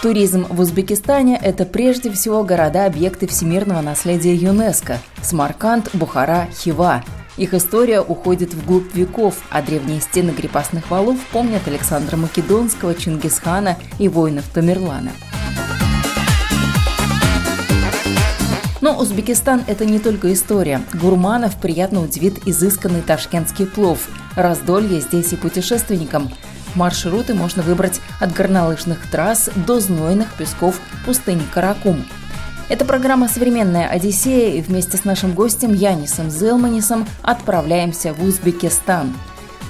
Туризм в Узбекистане – это прежде всего города-объекты всемирного наследия ЮНЕСКо – Смарканд, Бухара, Хива. Их история уходит вглубь веков, а древние стены крепостных валов помнят Александра Македонского, Чингисхана и воинов Тамерлана. Но Узбекистан – это не только история. Гурманов приятно удивит изысканный ташкентский плов. Раздолье здесь и путешественникам. Маршруты можно выбрать от горнолыжных трасс до знойных песков пустыни Каракум. Это программа «Современная Одиссея» и вместе с нашим гостем Янисом Зелманисом отправляемся в Узбекистан.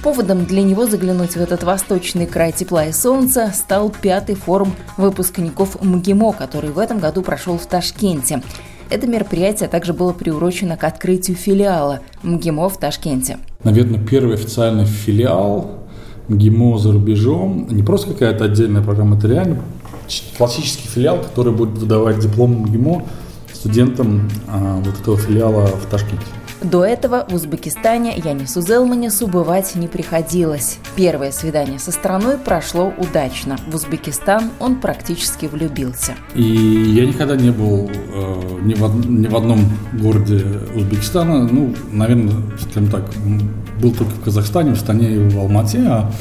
Поводом для него заглянуть в этот восточный край тепла и солнца стал пятый форум выпускников МГИМО, который в этом году прошел в Ташкенте. Это мероприятие также было приурочено к открытию филиала МГИМО в Ташкенте. Наверное, первый официальный филиал ГИМО за рубежом, не просто какая-то отдельная программа, это реально классический филиал, который будет выдавать диплом ГИМО студентам а, вот этого филиала в Ташкенте. До этого в Узбекистане Янису Зелманису бывать не приходилось. Первое свидание со страной прошло удачно. В Узбекистан он практически влюбился. И я никогда не был э, ни, в, ни в одном городе Узбекистана. Ну, наверное, скажем так, был только в Казахстане, в Астане и в Алмате. А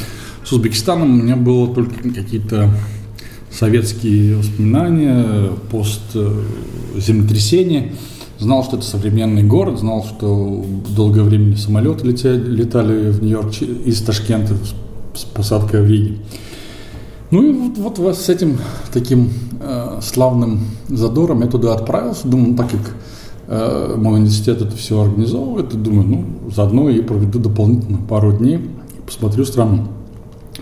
с Узбекистаном у меня было только какие-то советские воспоминания, пост э, землетрясения знал, что это современный город, знал, что долгое время самолеты летели, летали в Нью-Йорк из Ташкента с посадкой в Риге. Ну и вот, вот с этим таким э, славным задором я туда отправился. Думаю, ну, так как э, мой университет это все организовывает, думаю, ну, заодно и проведу дополнительно пару дней, посмотрю страну.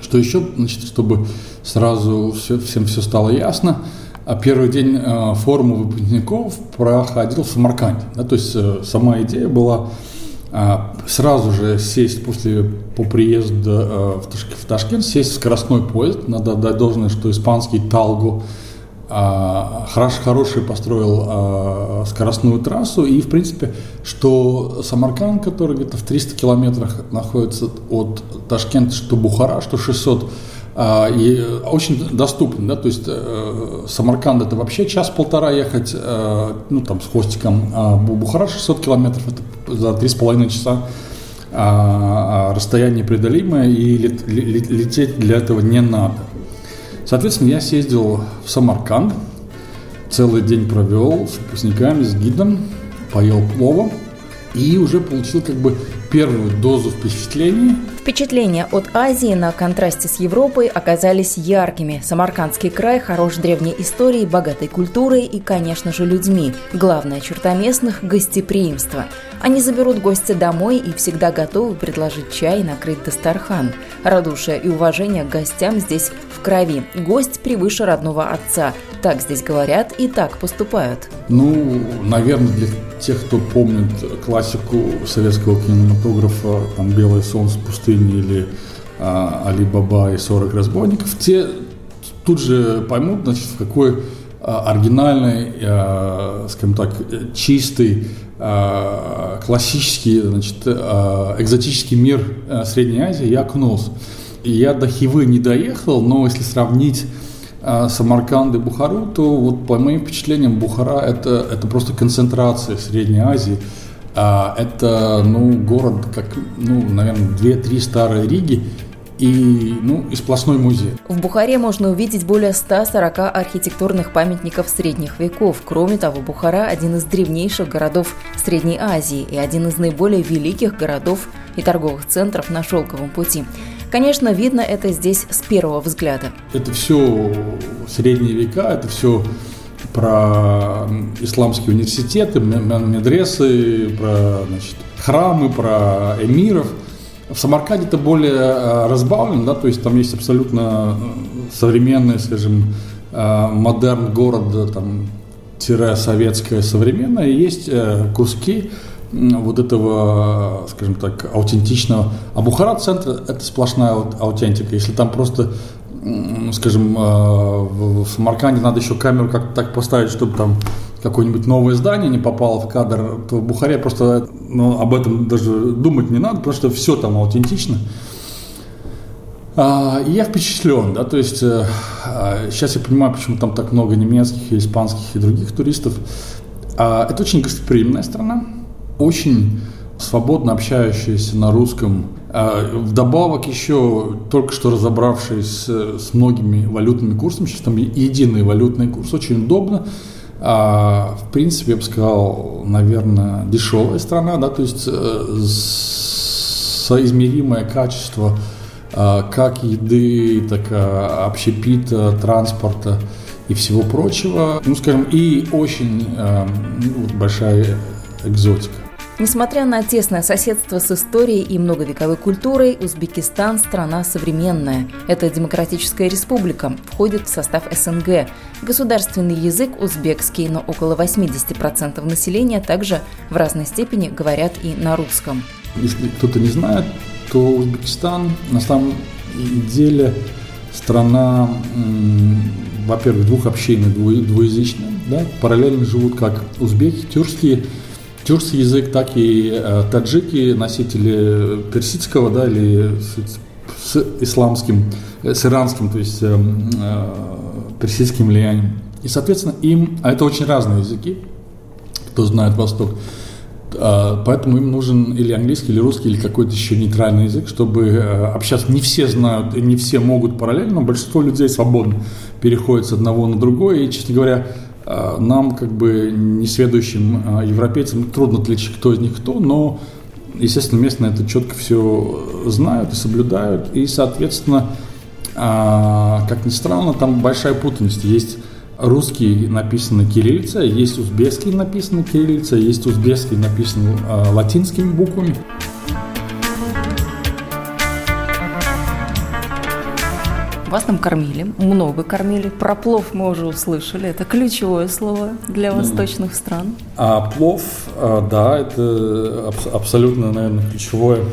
Что еще, значит, чтобы сразу все, всем все стало ясно – первый день э, форума выпускников проходил в Самарканде. Да, то есть э, сама идея была э, сразу же сесть после по приезду в Ташкент, сесть в скоростной поезд. Надо отдать должное, что испанский Талго хорош, хороший построил скоростную трассу. И, в принципе, что Самарканд, который где-то в 300 километрах находится от Ташкента, что Бухара, что 600 а, и очень доступен, да, то есть э, Самарканд это вообще час-полтора ехать, э, ну там с хвостиком, а Бухара 600 километров это за три с половиной часа а, а расстояние преодолимое и лететь для этого не надо. Соответственно, я съездил в Самарканд, целый день провел с выпускниками, с гидом, поел плова и уже получил как бы первую дозу впечатлений. Впечатления от Азии на контрасте с Европой оказались яркими. Самаркандский край хорош древней историей, богатой культурой и, конечно же, людьми. Главная черта местных – гостеприимство. Они заберут гостя домой и всегда готовы предложить чай и накрыть дастархан. Радушие и уважение к гостям здесь в крови. Гость превыше родного отца. Так здесь говорят и так поступают. Ну, наверное, для тех, кто помнит классику советского кинематографа, там «Белое солнце пустыни» или а, «Али Баба и 40 разбойников», те тут же поймут, значит, в какой а, оригинальный, а, скажем так, чистый, а, классический, значит, экзотический мир Средней Азии я окунулся. Я до Хивы не доехал, но если сравнить Самарканд и Бухару, то вот по моим впечатлениям Бухара это, это просто концентрация Средней Азии. А, это ну, город, как, ну, наверное, две-три старые Риги, и, ну, и сплошной музей. В Бухаре можно увидеть более 140 архитектурных памятников средних веков. Кроме того, Бухара – один из древнейших городов Средней Азии и один из наиболее великих городов и торговых центров на Шелковом пути. Конечно, видно это здесь с первого взгляда. Это все средние века, это все про исламские университеты, медресы, про значит, храмы, про эмиров. В Самарканде это более э, разбавлено, да, то есть там есть абсолютно э, современный, скажем, э, модерн город, там, тире советское современное, есть куски вот этого, скажем так, аутентичного. А Бухара-центр – это сплошная аутентика. Если там просто скажем, а, в Самарканде надо еще камеру как-то так поставить, чтобы там какое-нибудь новое здание не попало в кадр, то в Бухаре просто ну, об этом даже думать не надо, потому что все там аутентично. А, я впечатлен, да, то есть э, а, сейчас я понимаю, почему там так много немецких, испанских и других туристов. А, это очень гостеприимная страна, очень свободно общающаяся на русском. Вдобавок еще, только что разобравшись с многими валютными курсами, сейчас там единый валютный курс, очень удобно. В принципе, я бы сказал, наверное, дешевая страна, да, то есть э, соизмеримое качество а, как еды, так и общепита, транспорта и всего прочего. Ну, скажем, и очень э, большая экзотика. Несмотря на тесное соседство с историей и многовековой культурой, Узбекистан – страна современная. Это демократическая республика, входит в состав СНГ. Государственный язык – узбекский, но около 80% населения также в разной степени говорят и на русском. Если кто-то не знает, то Узбекистан на самом деле страна, во-первых, двухобщейная, двуязычная. Да? Параллельно живут как узбеки, тюркские, тюркский язык, так и э, таджики, носители персидского да, или с, с исламским, э, с иранским, то есть э, э, персидским влиянием. И, соответственно, им, а это очень разные языки, кто знает Восток, а, поэтому им нужен или английский, или русский, или какой-то еще нейтральный язык, чтобы э, общаться. Не все знают, не все могут параллельно, но большинство людей свободно переходит с одного на другое. И, честно говоря, нам, как бы несведущим э, европейцам, трудно отличить, кто из них кто, но, естественно, местные это четко все знают и соблюдают. И, соответственно, как ни странно, там большая путанность. Есть русский написано кириллица, есть узбекский написано кириллица, есть узбекский написано латинскими буквами. Вас там кормили, много кормили. Про плов мы уже услышали. Это ключевое слово для восточных стран. А плов, э, да, это абсолютно, наверное, ключевое.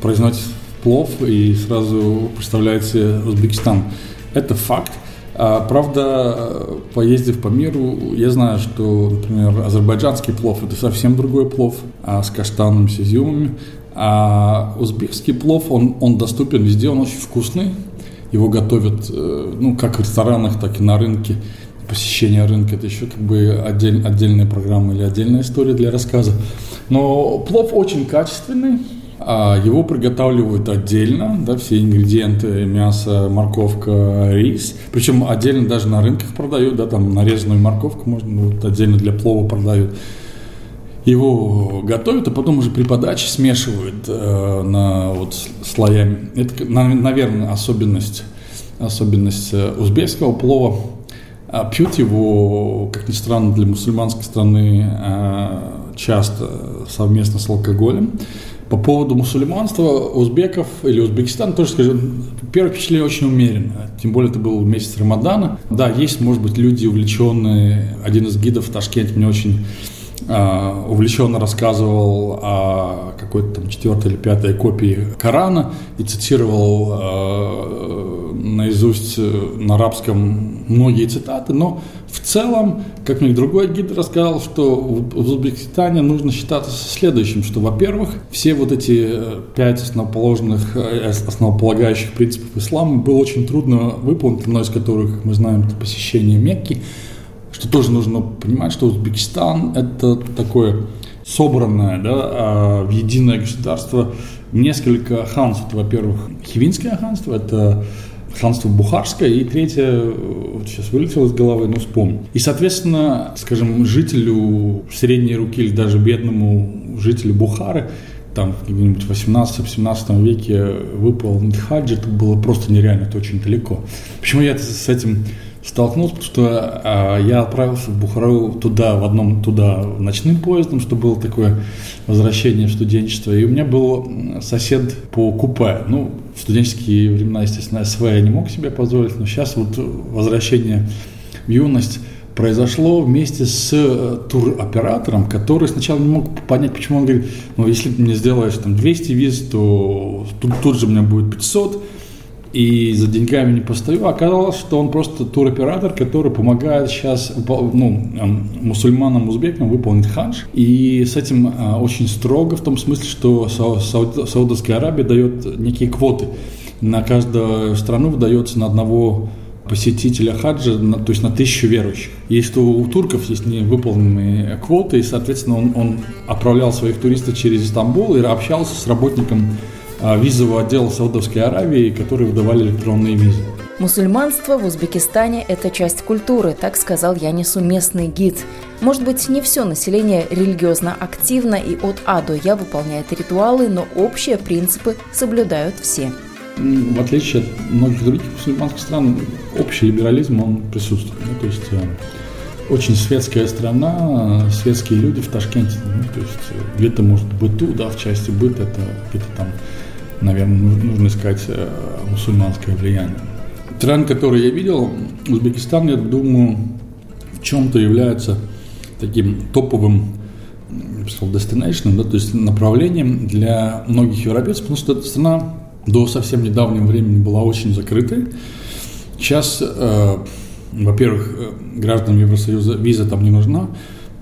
Произносить плов и сразу представляется Узбекистан. Это факт. А, правда, поездив по миру, я знаю, что, например, азербайджанский плов – это совсем другой плов а с каштанами, с изюмами. А узбекский плов, он, он доступен везде, он очень вкусный. Его готовят, э, ну, как в ресторанах, так и на рынке. Посещение рынка – это еще как бы отдель, отдельная программа или отдельная история для рассказа. Но плов очень качественный, а его приготавливают отдельно, да, все ингредиенты, мясо, морковка, рис. Причем отдельно даже на рынках продают, да, там нарезанную морковку можно, вот отдельно для плова продают. Его готовят, а потом уже при подаче смешивают э, на вот слоями. Это, наверное, особенность, особенность э, узбекского плова. А пьют его, как ни странно, для мусульманской страны э, часто совместно с алкоголем. По поводу мусульманства, узбеков или Узбекистан, тоже скажу, первое впечатление очень умеренно. Тем более это был месяц Рамадана. Да, есть, может быть, люди увлеченные. Один из гидов в Ташкенте мне очень увлеченно рассказывал о какой-то там четвертой или пятой копии Корана и цитировал uh, наизусть э, на арабском многие цитаты, но в целом, как мне другой гид рассказал, что в Узбекистане нужно считаться следующим, что, во-первых, все вот эти э, пять основоположных, э, основополагающих принципов ислама было очень трудно выполнить, одно из которых, как мы знаем, это посещение Мекки, что тоже нужно понимать, что Узбекистан – это такое собранное да, а, в единое государство несколько ханств. Во-первых, Хивинское ханство – это ханство Бухарское, и третье, вот сейчас вылетело из головы, но вспомню. И, соответственно, скажем, жителю средней руки или даже бедному жителю Бухары там где-нибудь в 18-17 веке выпал Хадж, это было просто нереально, это очень далеко. Почему я с этим столкнулся, потому что а, я отправился в Бухару туда, в одном туда ночным поездом, что было такое возвращение в студенчество. И у меня был сосед по купе. Ну, в студенческие времена, естественно, СВ я не мог себе позволить, но сейчас вот возвращение в юность произошло вместе с э, туроператором, который сначала не мог понять, почему он говорит, ну, если ты мне сделаешь там 200 виз, то тут, тут же у меня будет 500, и за деньгами не постою. Оказалось, что он просто туроператор, который помогает сейчас ну, мусульманам, узбекам выполнить хадж. И с этим э, очень строго, в том смысле, что Саудовская Аравия дает некие квоты. На каждую страну выдается на одного посетителя хаджа, то есть на тысячу верующих. Есть у турков есть невыполненные квоты, и, соответственно, он, он отправлял своих туристов через Стамбул и общался с работником а, визового отдела Саудовской Аравии, которые выдавали электронные визы. Мусульманство в Узбекистане – это часть культуры, так сказал Янису местный гид. Может быть, не все население религиозно активно и от А до Я выполняет ритуалы, но общие принципы соблюдают все. В отличие от многих других мусульманских стран, общий либерализм, он присутствует. Ну, то есть э, очень светская страна, светские люди в Ташкенте. Ну, то есть э, где-то может быту, да, в части быта, это где-то там наверное, нужно искать э, мусульманское влияние. Тренд, который я видел, Узбекистан, я думаю, в чем-то является таким топовым destination, да, то есть направлением для многих европейцев, потому что эта страна до совсем недавнего времени была очень закрытой. Сейчас, э, во-первых, э, гражданам Евросоюза виза там не нужна.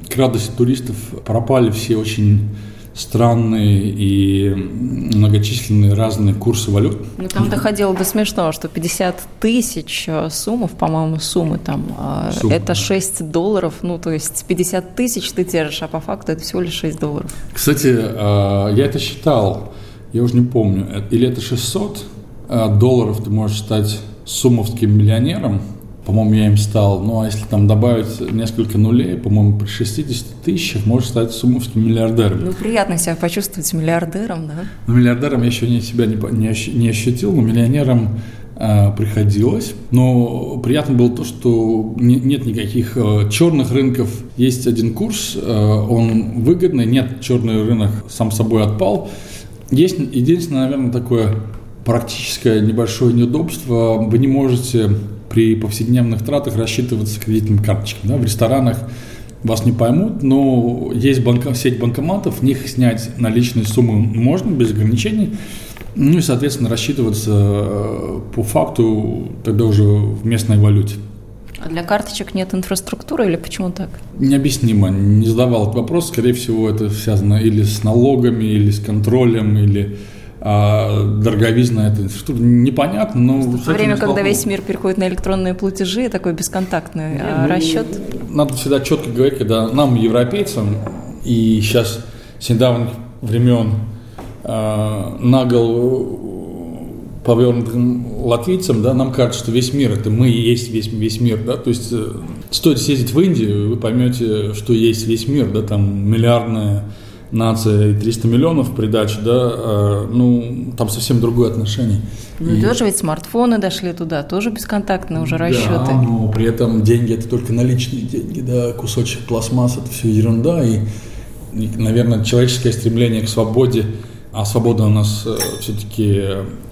К радости туристов пропали все очень странные и многочисленные разные курсы валют. Ну, там доходило до смешного, что 50 тысяч э, суммов, по-моему, суммы там, э, Сумма, это 6 да. долларов, ну, то есть 50 тысяч ты держишь, а по факту это всего лишь 6 долларов. Кстати, э, я это считал, я уже не помню, или это 600 долларов ты можешь стать сумовским миллионером – по-моему, я им стал. Ну, а если там добавить несколько нулей, по-моему, при 60 тысячах можешь стать сумовским миллиардером. Ну, приятно себя почувствовать миллиардером, да? Ну, миллиардером я еще не, себя не, не, не ощутил, но миллионером э, приходилось. Но приятно было то, что не, нет никаких э, черных рынков. Есть один курс, э, он выгодный, нет, черный рынок сам собой отпал. Есть единственное, наверное, такое практическое небольшое неудобство. Вы не можете при повседневных тратах рассчитываться кредитными карточками. Да? В ресторанах вас не поймут, но есть банка, сеть банкоматов, в них снять наличные суммы можно без ограничений. Ну и, соответственно, рассчитываться э, по факту тогда уже в местной валюте. А для карточек нет инфраструктуры или почему так? Необъяснимо. Не задавал этот вопрос. Скорее всего, это связано или с налогами, или с контролем, или дороговизна этой инфраструктуры непонятно, но... В время, когда весь мир переходит на электронные платежи, такой бесконтактный Нет, а, ну, расчет? Надо всегда четко говорить, когда нам, европейцам, и сейчас с недавних времен а, на голову повернутым латвийцам, да, нам кажется, что весь мир это мы и есть весь, весь мир, да, то есть э, стоит съездить в Индию, вы поймете, что есть весь мир, да, там миллиардная нация и 300 миллионов в придачу, да, а, ну, там совсем другое отношение. Ну, и тоже ведь смартфоны дошли туда, тоже бесконтактные уже расчеты. Да, но при этом деньги – это только наличные деньги, да, кусочек пластмасс – это все ерунда, и, и, наверное, человеческое стремление к свободе, а свобода у нас э, все-таки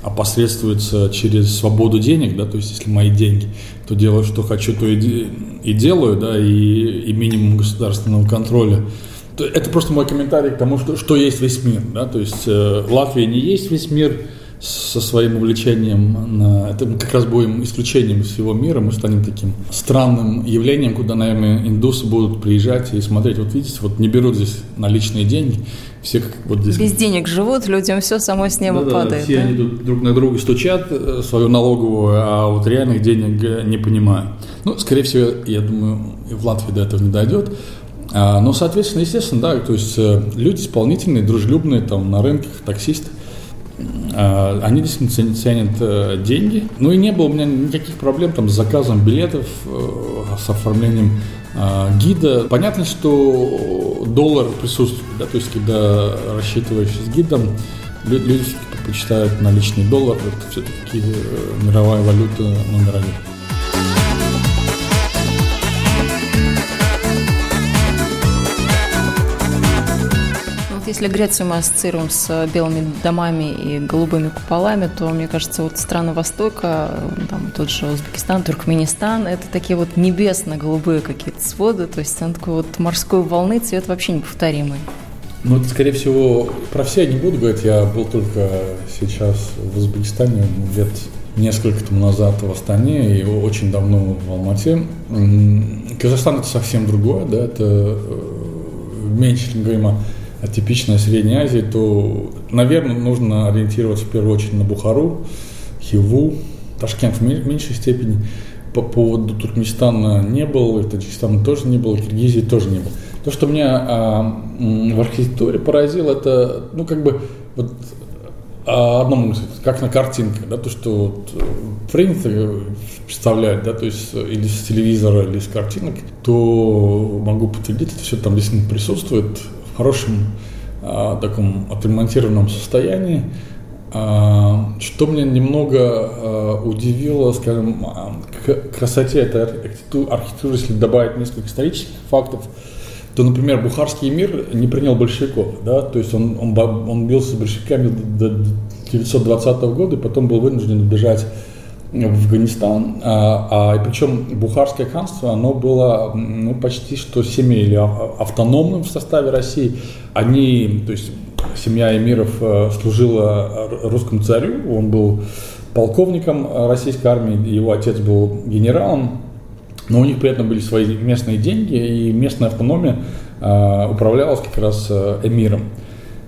опосредствуется через свободу денег, да, то есть если мои деньги, то делаю, что хочу, то и, и делаю, да, и, и минимум государственного контроля – это просто мой комментарий к тому, что, что есть весь мир. Да? То есть э, Латвия не есть весь мир со своим увлечением. На, это мы как раз будем исключением из всего мира. Мы станем таким странным явлением, куда, наверное, индусы будут приезжать и смотреть. Вот видите, вот не берут здесь наличные деньги. Все как вот здесь... Без денег живут, людям все само с неба да, падает. все да? они тут друг на друга стучат э, свою налоговую, а вот реальных денег э, не понимают. Ну, скорее всего, я думаю, и в Латвии до этого не дойдет. А, ну, соответственно, естественно, да, то есть э, люди исполнительные, дружелюбные там на рынках, таксисты, а, они действительно ценят э, деньги. Ну и не было у меня никаких проблем там с заказом билетов, э, с оформлением а, гида. Понятно, что доллар присутствует, да, то есть когда рассчитываешь с гидом, люди предпочитают наличный доллар, это все-таки мировая валюта номер один. Если Грецию мы ассоциируем с белыми домами и голубыми куполами, то, мне кажется, вот страны Востока, там тот же Узбекистан, Туркменистан, это такие вот небесно-голубые какие-то своды, то есть он такой вот морской волны, цвет вообще неповторимый. Ну, это, скорее всего, про все я не буду говорить. Я был только сейчас в Узбекистане лет несколько тому назад в Астане и очень давно в Алмате. Казахстан это совсем другое, да, это э, меньше, чем говорим о, о типичной Средней Азии, то, наверное, нужно ориентироваться в первую очередь на Бухару, Хиву, Ташкент в меньшей степени. По поводу Туркменистана не был, Таджикистана тоже не было, Киргизии тоже не было. То, что меня а, в архитектуре поразило, это, ну, как бы, вот а одно сказать, как на картинках, да, то, что вот э, принято представлять, да, то есть э, или с телевизора, или с картинок, то могу подтвердить, это все там действительно присутствует хорошем а, таком отремонтированном состоянии. А, что меня немного а, удивило, скажем, к красоте этой архитектуры, если добавить несколько исторических фактов, то, например, Бухарский мир не принял большевиков, да, то есть он, он, он бился с большевиками до 1920 года и потом был вынужден бежать в Афганистан, а, а причем Бухарское ханство, оно было ну, почти что семьей или автономным в составе России. Они, то есть семья эмиров э, служила русскому царю, он был полковником российской армии, его отец был генералом, но у них при этом были свои местные деньги, и местная автономия э, управлялась как раз э, эмиром.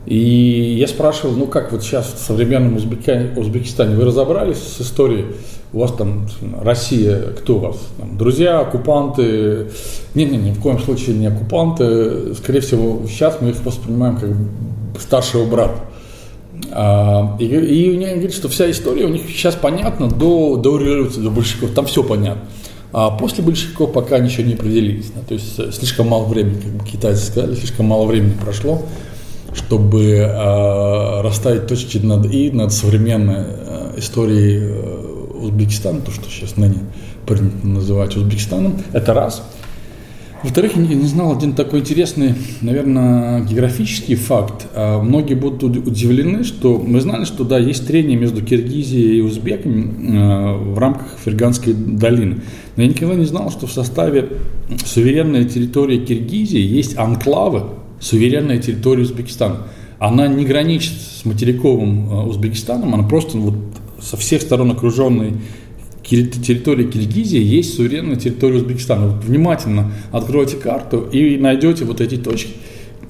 И я спрашивал, ну как вот сейчас в современном Узбеки, Узбекистане вы разобрались с историей? У вас там Россия, кто у вас? Там, друзья, оккупанты? Нет, нет, ни в коем случае не оккупанты. Скорее всего, сейчас мы их воспринимаем как старшего брата. А, и, и меня говорит, что вся история у них сейчас понятна до, до революции, до большевиков. Там все понятно. А после большевиков пока ничего не определились. То есть слишком мало времени, как бы китайцы сказали, слишком мало времени прошло, чтобы э, расставить точки над «и» над современной э, историей э, Узбекистана, то, что сейчас ныне принято называть Узбекистаном. Это раз – во-вторых, я не знал один такой интересный, наверное, географический факт. А, многие будут удивлены, что мы знали, что да, есть трение между Киргизией и Узбеками а, в рамках Ферганской долины. Но я никогда не знал, что в составе суверенной территории Киргизии есть анклавы, суверенная территория Узбекистана. Она не граничит с материковым а, Узбекистаном, она просто вот со всех сторон окруженной территории Киргизии есть суверенная территория Узбекистана. Вот внимательно откройте карту и найдете вот эти точки.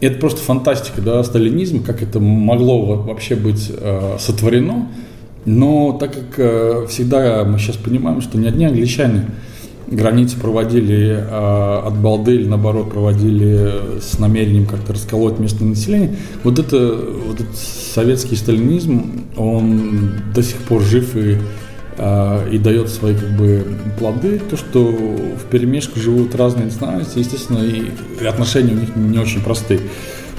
Это просто фантастика, да, сталинизм, как это могло вообще быть э, сотворено. Но так как э, всегда мы сейчас понимаем, что ни одни англичане границы проводили э, от балды или наоборот проводили с намерением как-то расколоть местное население, вот это вот этот советский сталинизм, он до сих пор жив и а, и дает свои как бы плоды, то, что в перемешку живут разные национальности, естественно, и отношения у них не очень простые.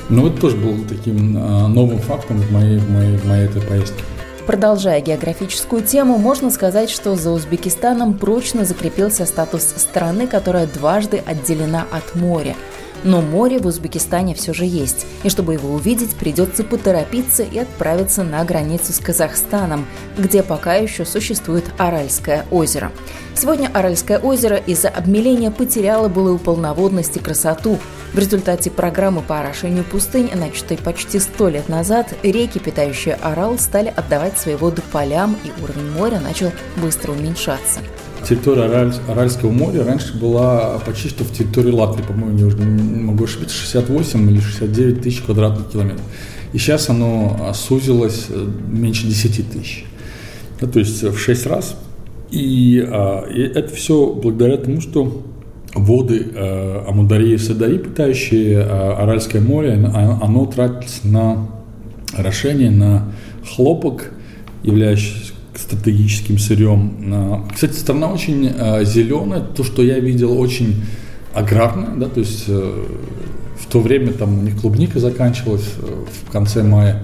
Но это тоже был таким а, новым фактом в моей, в моей, в моей этой поездке. Продолжая географическую тему, можно сказать, что за Узбекистаном прочно закрепился статус страны, которая дважды отделена от моря – но море в Узбекистане все же есть, и чтобы его увидеть, придется поторопиться и отправиться на границу с Казахстаном, где пока еще существует Аральское озеро. Сегодня Аральское озеро из-за обмеления потеряло былую полноводность и красоту. В результате программы по орошению пустынь, начатой почти сто лет назад, реки, питающие Арал, стали отдавать свои воды полям, и уровень моря начал быстро уменьшаться территория Араль, Аральского моря раньше была почти что в территории Латвии, по-моему, я не могу ошибиться, 68 или 69 тысяч квадратных километров. И сейчас оно сузилось э, меньше 10 тысяч. Да, то есть в 6 раз. И, а, и это все благодаря тому, что воды а, Амударии и Садари, питающие а, Аральское море, оно тратится на орошение, на хлопок, являющийся стратегическим сырьем. А, кстати, страна очень а, зеленая, то, что я видел, очень аграрная, да, то есть э, в то время там у них клубника заканчивалась э, в конце мая,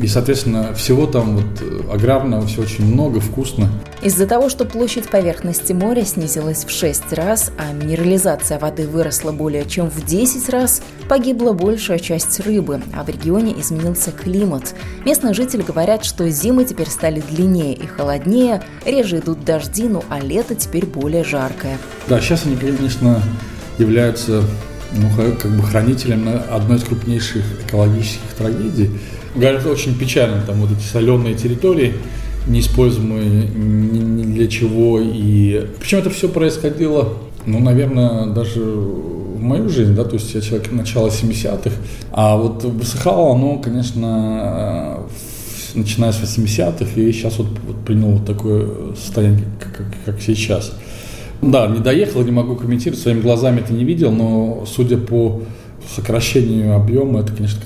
И, соответственно, всего там вот аграрного, все очень много, вкусно. Из-за того, что площадь поверхности моря снизилась в 6 раз, а минерализация воды выросла более чем в 10 раз, погибла большая часть рыбы, а в регионе изменился климат. Местные жители говорят, что зимы теперь стали длиннее и холоднее, реже идут дожди, ну а лето теперь более жаркое. Да, сейчас они, конечно, являются ну, как бы хранителем одной из крупнейших экологических трагедий. Говорят, очень печально, там вот эти соленые территории, неиспользуемые ни, для чего. И причем это все происходило, ну, наверное, даже в мою жизнь, да, то есть я человек начала 70-х, а вот высыхало оно, конечно, начиная с 80-х, и сейчас вот, вот приняло вот такое состояние, как, как, как сейчас. Да, не доехал, не могу комментировать, своими глазами это не видел, но судя по сокращению объема, это, конечно,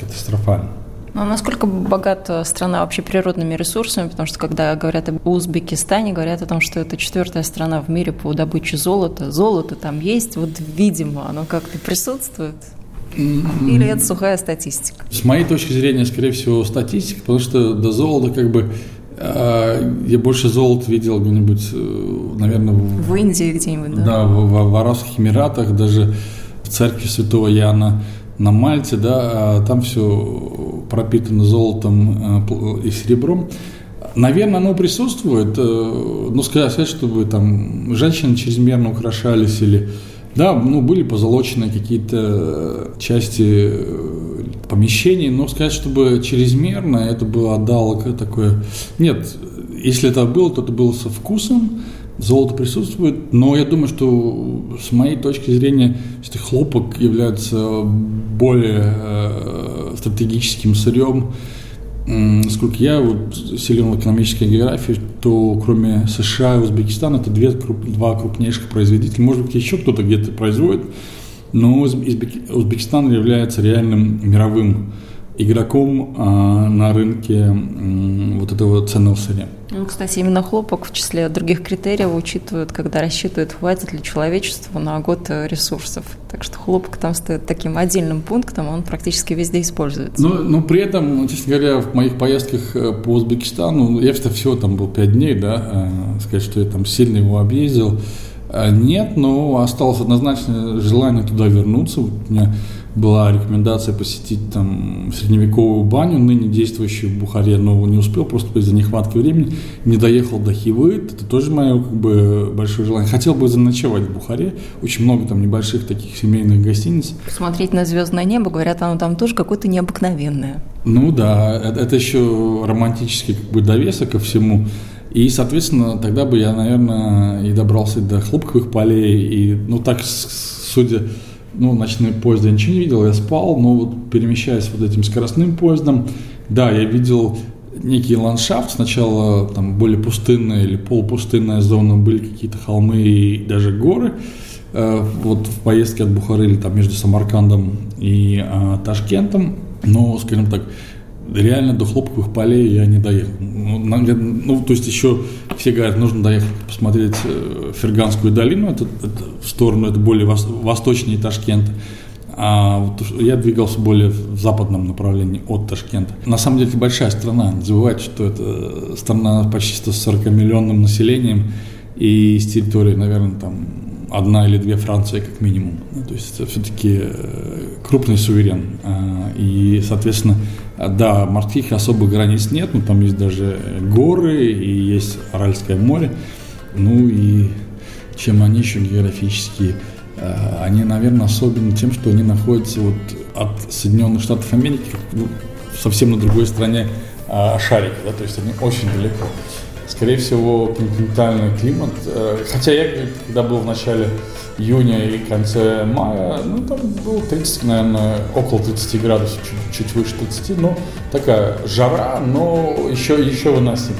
катастрофально. Ну, а насколько богата страна вообще природными ресурсами? Потому что когда говорят об Узбекистане, говорят о том, что это четвертая страна в мире по добыче золота. Золото там есть, вот видимо, оно как-то присутствует. Или это сухая статистика? С моей точки зрения, скорее всего, статистика, потому что до золота как бы а, я больше золота видел где-нибудь, э, наверное, в, в Индии где-нибудь, да? Да, в, в, в Арабских Эмиратах, даже в церкви Святого Яна на Мальте, да, а там все пропитано золотом э, и серебром. Наверное, оно присутствует, э, но сказать, чтобы там женщины чрезмерно украшались или да, ну, были позолочены какие-то части помещений, но сказать, чтобы чрезмерно это было отдало такое... Нет, если это было, то это было со вкусом, золото присутствует, но я думаю, что с моей точки зрения, хлопок является более э, стратегическим сырьем, Сколько я вот силен в экономической географии, то кроме США и Узбекистана это две, два крупнейших производителя. Может быть, еще кто-то где-то производит, но Узбекистан является реальным мировым игроком а, на рынке м, вот этого ценного сырья. Ну, кстати, именно хлопок в числе других критериев учитывают, когда рассчитывают, хватит ли человечеству на год ресурсов. Так что хлопок там стоит таким отдельным пунктом, он практически везде используется. Но, но при этом, честно говоря, в моих поездках э, по Узбекистану, я всего там был пять дней, да, э, сказать, что я там сильно его объездил, нет, но осталось однозначно желание туда вернуться. Вот у меня была рекомендация посетить там средневековую баню, ныне действующую в Бухаре, но не успел просто из-за нехватки времени. Не доехал до Хивы, это тоже мое как бы, большое желание. Хотел бы заночевать в Бухаре, очень много там небольших таких семейных гостиниц. Посмотреть на звездное небо, говорят, оно там тоже какое-то необыкновенное. Ну да, это, это еще романтический как бы довесок ко всему. И, соответственно, тогда бы я, наверное, и добрался до хлопковых полей. И, ну, так, судя, ну, ночной поезд я ничего не видел, я спал, но вот перемещаясь вот этим скоростным поездом, да, я видел некий ландшафт. Сначала там более пустынная или полупустынная зона, были какие-то холмы и даже горы. Э, вот в поездке от Бухары или там между Самаркандом и а, Ташкентом. Но, скажем так, реально до хлопковых полей я не доехал. Ну, ну, то есть еще все говорят, нужно доехать посмотреть э, Ферганскую долину, это, это в сторону, это более вос, восточнее Ташкента. А вот я двигался более в западном направлении от Ташкента. На самом деле это большая страна. Не забывайте, что это страна почти 140-миллионным населением и с территории, наверное, там одна или две Франции как минимум. Ну, то есть это все-таки э, крупный суверен. А, и, соответственно, да, морских особых границ нет, но там есть даже горы и есть Аральское море. Ну и чем они еще географически, а, они, наверное, особенны тем, что они находятся вот от Соединенных Штатов Америки ну, совсем на другой стороне а, шарика, да, то есть они очень далеко. Скорее всего, континентальный климат. Э, хотя я, когда был в начале июня и конце мая, ну, там было 30, наверное, около 30 градусов, чуть, чуть выше 30, ну, такая жара, но еще, еще выносим.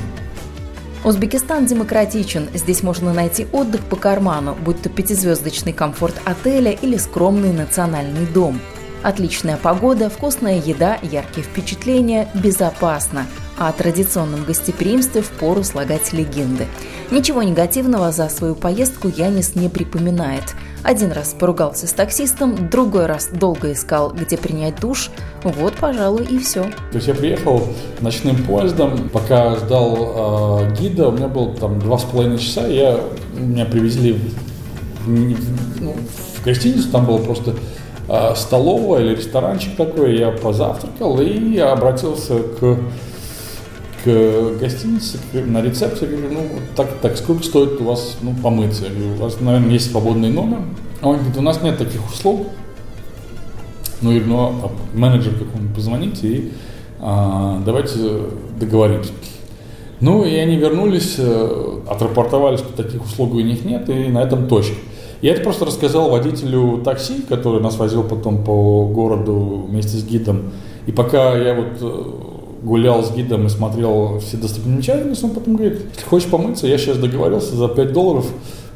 Узбекистан демократичен. Здесь можно найти отдых по карману, будь то пятизвездочный комфорт отеля или скромный национальный дом. Отличная погода, вкусная еда, яркие впечатления, безопасно – о традиционном гостеприимстве впору слагать легенды. Ничего негативного за свою поездку Янис не припоминает. Один раз поругался с таксистом, другой раз долго искал, где принять душ. Вот, пожалуй, и все. То есть я приехал ночным поездом, пока ждал э, гида, у меня было там два с половиной часа, я, меня привезли в, ну, в гостиницу, там было просто э, столовая или ресторанчик такой, я позавтракал и обратился к к гостинице, на рецепции, говорю, ну, так, так, сколько стоит у вас, ну, помыться? Я говорю, у вас, наверное, есть свободный номер? А он говорит, у нас нет таких услуг. Ну, и ну, а менеджер какому-нибудь позвоните и а, давайте договоримся. Ну, и они вернулись, э, отрапортовали, что таких услуг у них нет, и на этом точка. Я это просто рассказал водителю такси, который нас возил потом по городу вместе с гидом. И пока я вот э, гулял с гидом и смотрел все достопримечательности, он потом говорит, если хочешь помыться, я сейчас договорился за 5 долларов,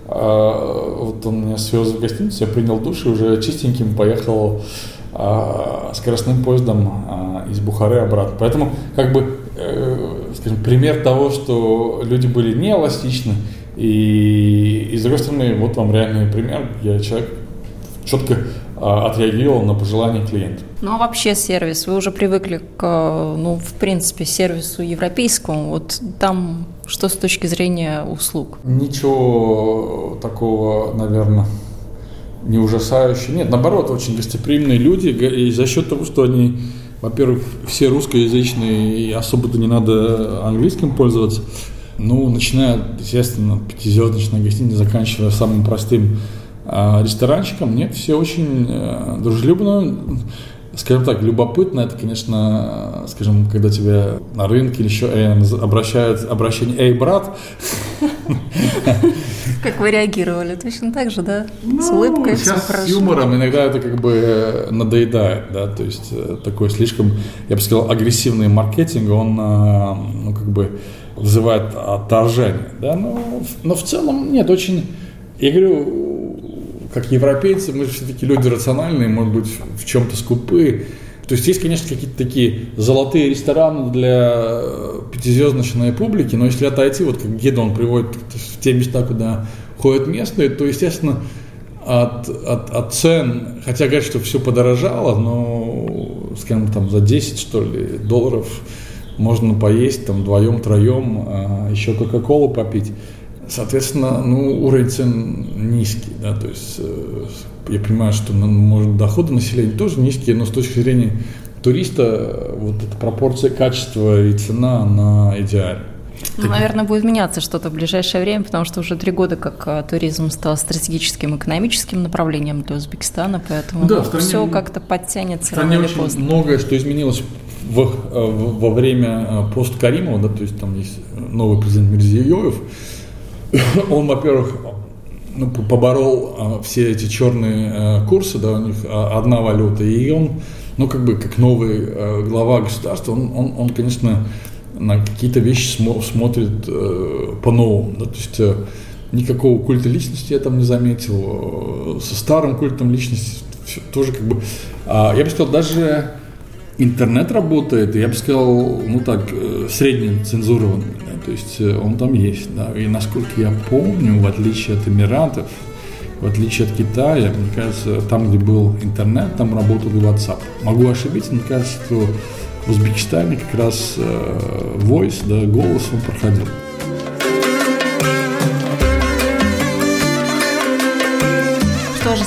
а, вот он меня свез в гостиницу, я принял душ и уже чистеньким поехал а, скоростным поездом а, из Бухары обратно. Поэтому, как бы, э, скажем, пример того, что люди были не эластичны, и, и с другой стороны, вот вам реальный пример, я человек четко отреагировал на пожелания клиента. Ну а вообще сервис, вы уже привыкли к, ну, в принципе, сервису европейскому, вот там что с точки зрения услуг? Ничего такого, наверное, не ужасающего. Нет, наоборот, очень гостеприимные люди, и за счет того, что они, во-первых, все русскоязычные, и особо-то не надо английским пользоваться, ну, начиная, естественно, пятизвездочной гостиницы, заканчивая самым простым а ресторанчиком, нет, все очень э, дружелюбно скажем так, любопытно, это, конечно, скажем, когда тебя на рынке или еще э, обращают обращение «Эй, брат!» Как вы реагировали? Точно так же, да? Ну, с улыбкой, сейчас все с юмором иногда это как бы э, надоедает, да, то есть такой слишком, я бы сказал, агрессивный маркетинг, он, ну, как бы вызывает отторжение, да, но, но в целом нет, очень, я говорю, как европейцы, мы все-таки люди рациональные, может быть, в чем-то скупые. То есть есть, конечно, какие-то такие золотые рестораны для э, пятизвездочной публики, но если отойти, вот как гида он приводит в те места, куда ходят местные, то, естественно, от, от, от цен, хотя говорят, что все подорожало, но, скажем, там за 10, что ли, долларов можно поесть там вдвоем, троем, а еще Кока-Колу попить. Соответственно, ну, уровень цен низкий, да, то есть э, я понимаю, что, ну, может, доходы населения тоже низкие, но с точки зрения туриста э, вот эта пропорция качества и цена, она идеальна. Ну, наверное, будет меняться что-то в ближайшее время, потому что уже три года как э, туризм стал стратегическим экономическим направлением для Узбекистана, поэтому да, стране, все как-то подтянется. В стране очень поздно. многое, что изменилось в, в, во время пост Каримова, да, то есть там есть новый президент Мирзиёев, он, во-первых, ну, поборол а, все эти черные а, курсы, да, у них а, одна валюта, и он, ну, как бы, как новый а, глава государства, он, он, он, конечно, на какие-то вещи смо- смотрит э, по-новому, да, то есть э, никакого культа личности я там не заметил, со старым культом личности тоже как бы, а, я бы сказал, даже интернет работает, я бы сказал, ну так, э, средне цензурованный, да, то есть э, он там есть, да, и насколько я помню, в отличие от Эмиратов, в отличие от Китая, мне кажется, там, где был интернет, там работал и WhatsApp. Могу ошибиться, мне кажется, что в Узбекистане как раз э, voice, да, голос он проходил.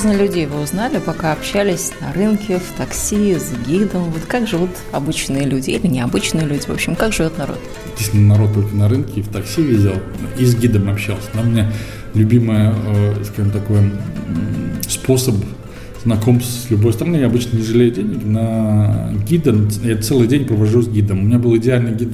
За людей вы узнали, пока общались на рынке, в такси, с гидом? Вот как живут обычные люди или необычные люди? В общем, как живет народ? Если народ только на рынке в такси везел, и с гидом общался. Но у меня любимый, э, скажем, такой способ знакомства с любой страной. Я обычно не жалею денег на гида. Я целый день провожу с гидом. У меня был идеальный гид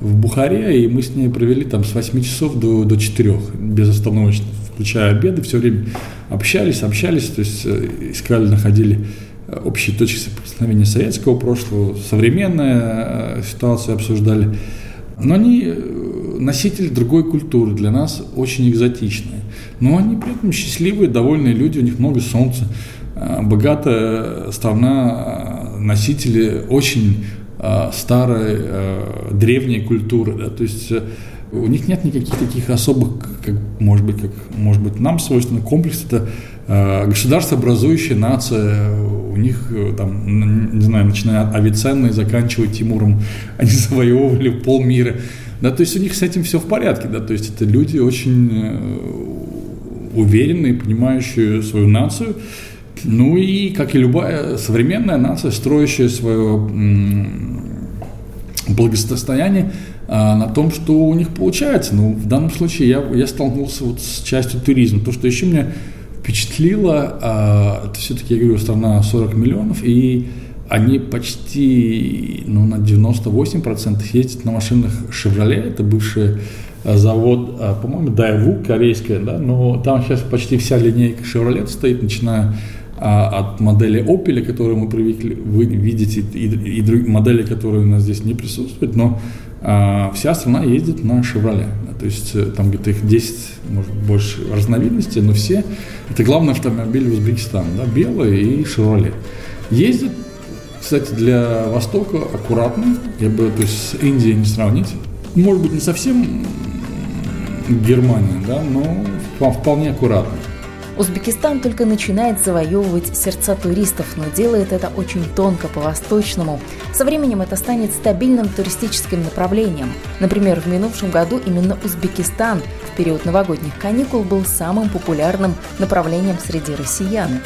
в Бухаре, и мы с ней провели там с 8 часов до, до 4, безостановочно, включая обеды, все время общались, общались, то есть э, искали, находили э, общие точки соприкосновения советского прошлого, современная э, ситуация обсуждали. Но они носители другой культуры, для нас очень экзотичные. Но они при этом счастливые, довольные люди, у них много солнца, богатая страна, носители очень старой, древней культуры. Да, то есть у них нет никаких таких особых как, может быть, как может быть нам свойственно, комплекс это э, государство, образующая нация, у них там, не знаю, начиная от Авиценны и заканчивая Тимуром, они завоевывали полмира. Да, то есть у них с этим все в порядке, да, то есть это люди очень уверенные, понимающие свою нацию, ну и, как и любая современная нация, строящая свое благосостояние на том, что у них получается. Ну, в данном случае я, я столкнулся вот с частью туризма. То, что еще меня впечатлило, а, это все-таки, я говорю, страна 40 миллионов, и они почти ну, на 98% ездят на машинах «Шевроле», это бывший а, завод, а, по-моему, Дайву, корейская, да, но там сейчас почти вся линейка «Шевроле» стоит, начиная а от модели Opel, которую мы привыкли вы видите, и, и, и модели, которые у нас здесь не присутствуют, но а, вся страна ездит на Chevrolet. То есть э, там где-то их 10, может больше разновидностей, но все, это главный автомобиль Узбекистана, да, белый и Chevrolet. Ездит, кстати, для Востока аккуратно, я бы, то есть с Индией не сравнить. Может быть, не совсем Германия, да, но вполне аккуратно. Узбекистан только начинает завоевывать сердца туристов, но делает это очень тонко, по-восточному. Со временем это станет стабильным туристическим направлением. Например, в минувшем году именно Узбекистан в период новогодних каникул был самым популярным направлением среди россиян.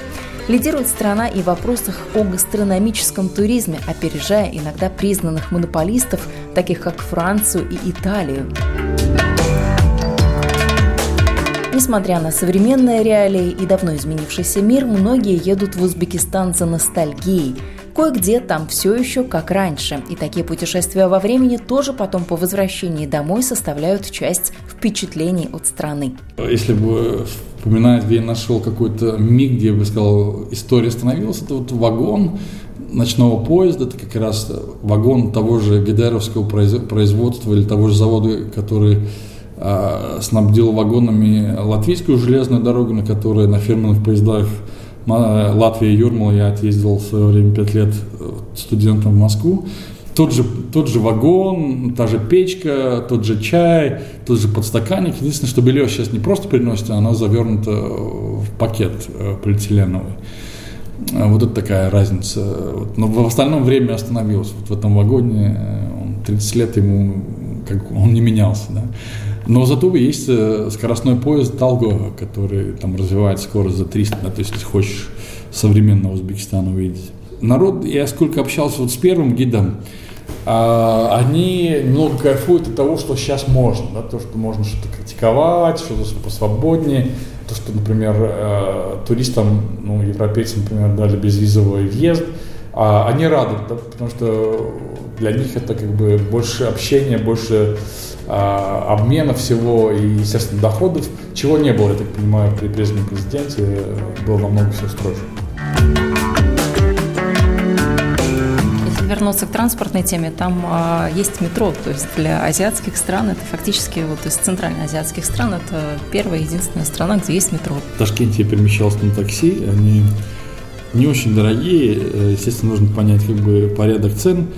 Лидирует страна и в вопросах о гастрономическом туризме, опережая иногда признанных монополистов, таких как Францию и Италию. Несмотря на современные реалии и давно изменившийся мир, многие едут в Узбекистан за ностальгией. Кое-где там все еще как раньше, и такие путешествия во времени тоже потом по возвращении домой составляют часть впечатлений от страны. Если бы вспоминать, где я нашел какой-то миг, где я бы сказал, история становилась, это вот вагон ночного поезда, это как раз вагон того же гидеровского производства или того же завода, который снабдил вагонами латвийскую железную дорогу, на которой на фирменных поездах Латвия и Юрмала я отъездил в свое время пять лет э, студентом в Москву. Тот же, тот же вагон, та же печка, тот же чай, тот же подстаканник. Единственное, что белье сейчас не просто приносит, а оно завернуто в пакет э, полиэтиленовый. А вот это такая разница. Но в остальном время остановился. Вот в этом вагоне э, он 30 лет ему как он не менялся. Да. Но зато есть э, скоростной поезд Талго, который там развивает скорость за 300, да, то есть если хочешь современного Узбекистана увидеть. Народ, я сколько общался вот с первым гидом, а, они много кайфуют от того, что сейчас можно, да, то, что можно что-то критиковать, что-то посвободнее, то, что, например, э, туристам, ну, европейцам, например, дали безвизовый въезд, а они рады, да, потому что для них это как бы больше общения, больше обмена всего и, естественно, доходов, чего не было, я так понимаю, при прежнем президенте, было намного все строже. Если вернуться к транспортной теме, там а, есть метро, то есть для азиатских стран это фактически, вот из центральноазиатских стран, это первая единственная страна, где есть метро. В Ташкенте я перемещался на такси, они не очень дорогие, э, естественно, нужно понять как бы порядок цен,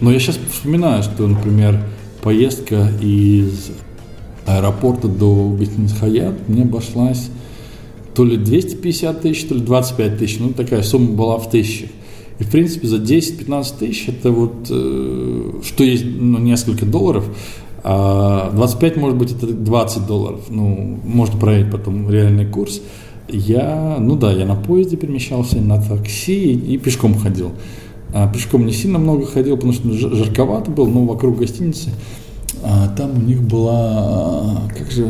но я сейчас вспоминаю, что, например, поездка из аэропорта до гостиницы Хаят мне обошлась то ли 250 тысяч, то ли 25 тысяч. Ну, такая сумма была в тысячах. И, в принципе, за 10-15 тысяч это вот, э, что есть ну, несколько долларов, а 25, может быть, это 20 долларов. Ну, можно проверить потом реальный курс. Я, ну да, я на поезде перемещался, на такси и, и пешком ходил. А пешком не сильно много ходил, потому что жарковато было, но вокруг гостиницы. А там у них была, как же,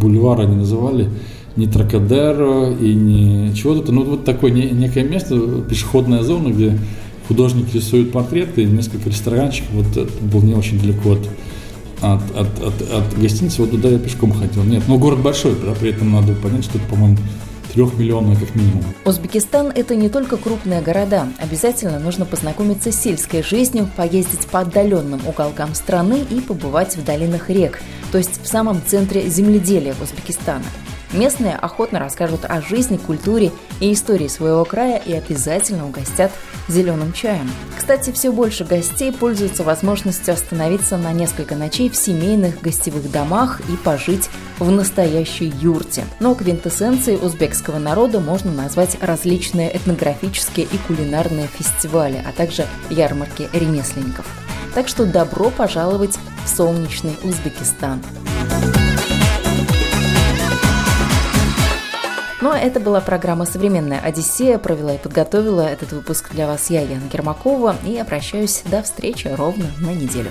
бульвар они называли, не Тракадеро и не чего-то, ну вот такое некое место, пешеходная зона, где художник рисует портреты, и несколько ресторанчиков, вот это был не очень далеко от, от, от, от, от гостиницы, вот туда я пешком ходил. Нет, но город большой, да, при этом надо понять, что это, по-моему, трехмиллионная как минимум. Узбекистан – это не только крупные города. Обязательно нужно познакомиться с сельской жизнью, поездить по отдаленным уголкам страны и побывать в долинах рек, то есть в самом центре земледелия Узбекистана. Местные охотно расскажут о жизни, культуре и истории своего края и обязательно угостят зеленым чаем. Кстати, все больше гостей пользуются возможностью остановиться на несколько ночей в семейных гостевых домах и пожить в настоящей юрте. Но квинтэссенцией узбекского народа можно назвать различные этнографические и кулинарные фестивали, а также ярмарки ремесленников. Так что добро пожаловать в солнечный Узбекистан. Ну а это была программа «Современная Одиссея». Провела и подготовила этот выпуск для вас я, Яна Гермакова. И обращаюсь до встречи ровно на неделю.